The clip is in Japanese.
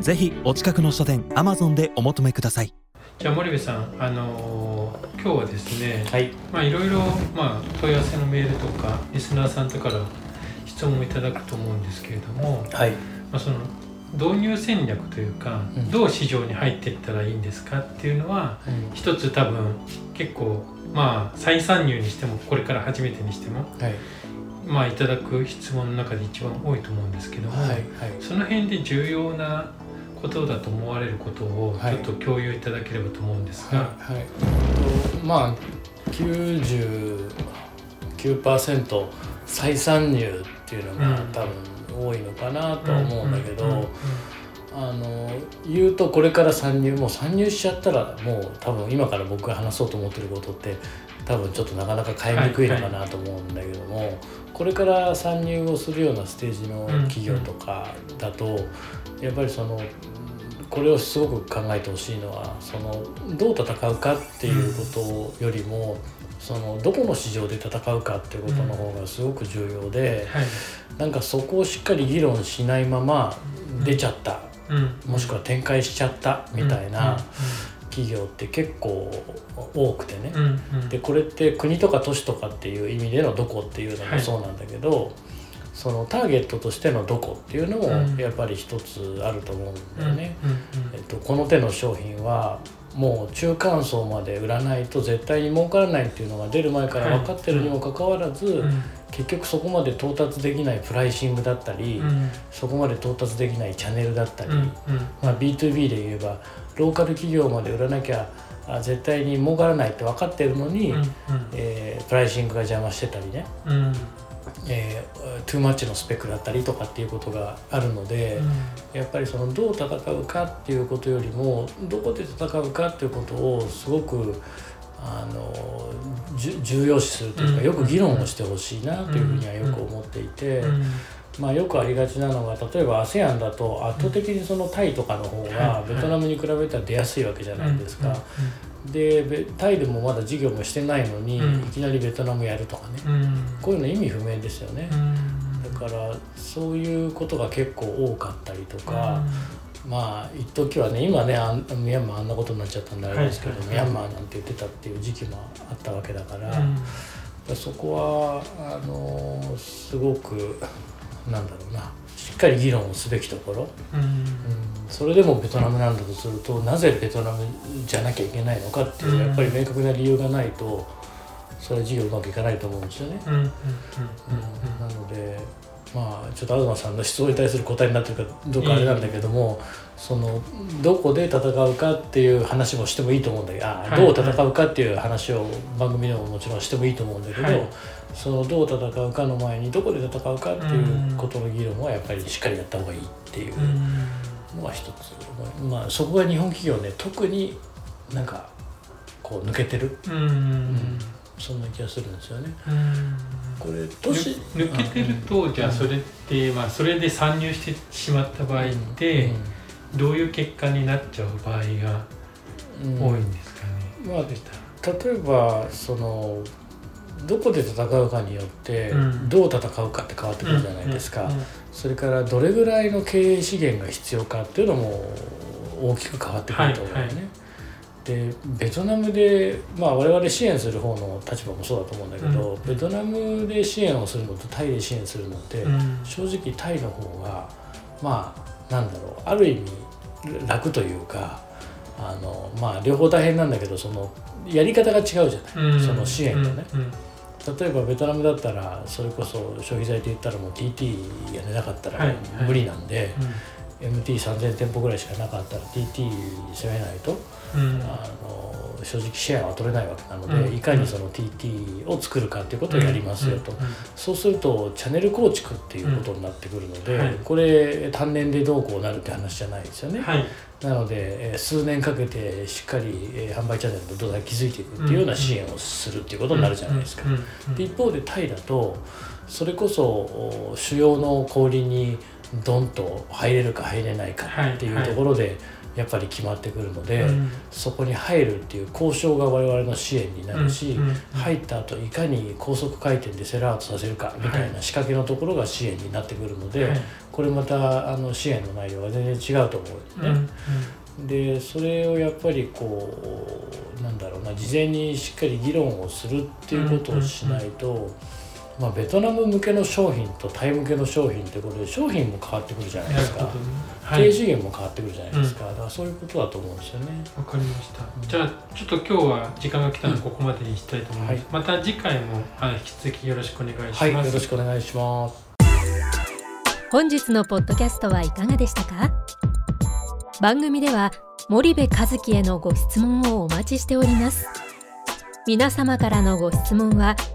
ぜひお近くの書店 Amazon でお求めください。じゃあ森部さんあのー今日はですね、はい。まあいろいろまあ問い合わせのメールとかリスナーさんとから質問をいただくと思うんですけれども、はい。まあその導入戦略というか、うん。どう市場に入っていったらいいんですかっていうのは一つ多分結構まあ再参入にしてもこれから初めてにしてもはい。まあいただく質問の中で一番多いと思うんですけども、はいはい。その辺で重要なことだと思われることをはい。ちょっと共有いただければと思うんですが、はいはい。えっとまあ99%再参入っていうのがうん。多分多いのかなとは思うんだけど、言うとこれから参入もう参入しちゃったらもう多分今から僕が話そうと思ってることって多分ちょっとなかなか変えにくいのかなと思うんだけども、これから参入をするようなステージの企業とかだと、やっぱりそのこれをすごく考えてほしいのはそのどう戦うかっていうことよりも、そのどこの市場で戦うかっていうことの方がすごく重要で、はい。なんかそこをしっかり議論しないまま出ちゃった。うん。もしくは展開しちゃったみたいな企業って結構多くてね。でこれって国とか都市とかっていう意味でのどこっていうのはい。もそうなんだけど、そのターゲットとしてのどこっていうのうん。もやっぱり一つあると思うんだよね。えっと、この手の商品はもう中間層まで売らないと絶対に儲からないっていうのが出る前から分かってるにもかかわらず、うん。結局そこまで到達できないプライシングだったり、うん。そこまで到達できないチャンネルだったり、うん。うん。まあ、B2B で言えばローカル企業まで売らなきゃあ絶対に儲からないって分かってるのに、うん。えープライシングが邪魔してたりね、うんえートゥーマッチのスペックだったりとかっていうことがあるので、やっぱりそのどう戦うかっていうことよりもどこで戦うかっていうことをすごくあの重要視するというか、うん。よく議論をしてほしいなというふうにはよく思っていて。うん。まあ、よくありがちなのが例えば ASEAN だと圧倒的にそのタイとかの方がはい。ベトナムに比べたら出やすいわけじゃないですか。でべタイでもまだ事業もしてないのに、うん。いきなりベトナムやるとかね、うん。うんこういうの意味不明ですよね。うん。だからそういうことが結構多かったりとか、まあ一時はね今ねあんミャンマーあんなことになっちゃったんであれですけど、ミャンマーなんて言ってたっていう時期もあったわけだから。うん。そこはあのすごくなんだろうなしっかり議論をすべきところ、うん。うん、それでもベトナムなんだとするとなぜベトナムじゃなきゃいけないのかっていう、うん。やっぱり明確な理由がないとそれは事業うまくいかないと思うんですよね。うん。なのでまあちょっと東さんの質問に対する答えになってるかどうかあれなんだけども、そのどこで戦うかっていう話もしてもいいと思うんだけどあはいどう戦うかっていう話を番組でももちろんしてもいいと思うんだけど、はい。そのどう戦うかの前にどこで戦うかっていうことの議論はやっぱりしっかりやった方がいいっていう。うんのは一つ、まあ、そこが日本企業ね特になんかこう抜けてる、うん。うんそんな気がするんですよね。うん。これ抜抜けてるとじゃあそれってまあそれで参入してしまった場合ってどういう結果になっちゃう場合がうん。多いんですかね？まあ例えばそのどこで戦うかによってうん。どう戦うかって変わってくるじゃないですか、それからどれぐらいの経営資源が必要かっていうのも大きく変わってくると思うよね。はいはい。でベトナムで、まあ、我々支援する方の立場もそうだと思うんだけど、うん。ベトナムで支援をするのとタイで支援するのって、うん。正直タイの方がまあなんだろうある意味楽というかあのまあ両方大変なんだけどそのやり方が違うじゃない、うん。その支援とね、うん例えばベトナムだったらそれこそ消費財って言ったらもう TT やれなかったらはいはい。無理なんで、うん。MT3000 店舗ぐらいしかなかったら TT 攻めないとうん。あの正直シェアは取れないわけなので、うん。いかにその TT を作るかっていうことをやりますよと、うん。うん。そうするとチャンネル構築っていうことになってくるので、うん。はい。これ単年でどうこうなるって話じゃないですよね。はい。なので、えー数年かけてしっかり、えー販売チャンネルの土台を築いていくっていうような支援をするっていうことになるじゃないですか。で一方でタイだとそれこそお主要の小売りにドンと入れるか入れないかっていうはい。ところでやっぱり決まってくるので、うん。そこに入るっていう交渉が我々の支援になるし、うんうん入った後いかに高速回転でセルアウトさせるかみたいな仕掛けのところが支援になってくるので、はい。これまたあの支援の内容が全然違うと思うんですね。でそれをやっぱりこうなんだろうな事前にしっかり議論をするっていうことをしないと、まあ、ベトナム向けの商品とタイ向けの商品ってことで商品も変わってくるじゃないですかねはい経営資源も変わってくるじゃないですか、だからそういうことだと思うんですよね。わかりました。じゃあちょっと今日は時間が来たのでここまでにしたいと思います。はいまた次回もあの引き続きよろしくお願いします。はい、よろしくお願いします。本日のポッドキャストはいかがでしたか？番組では森部和樹へのご質問をお待ちしております皆様からのご質問は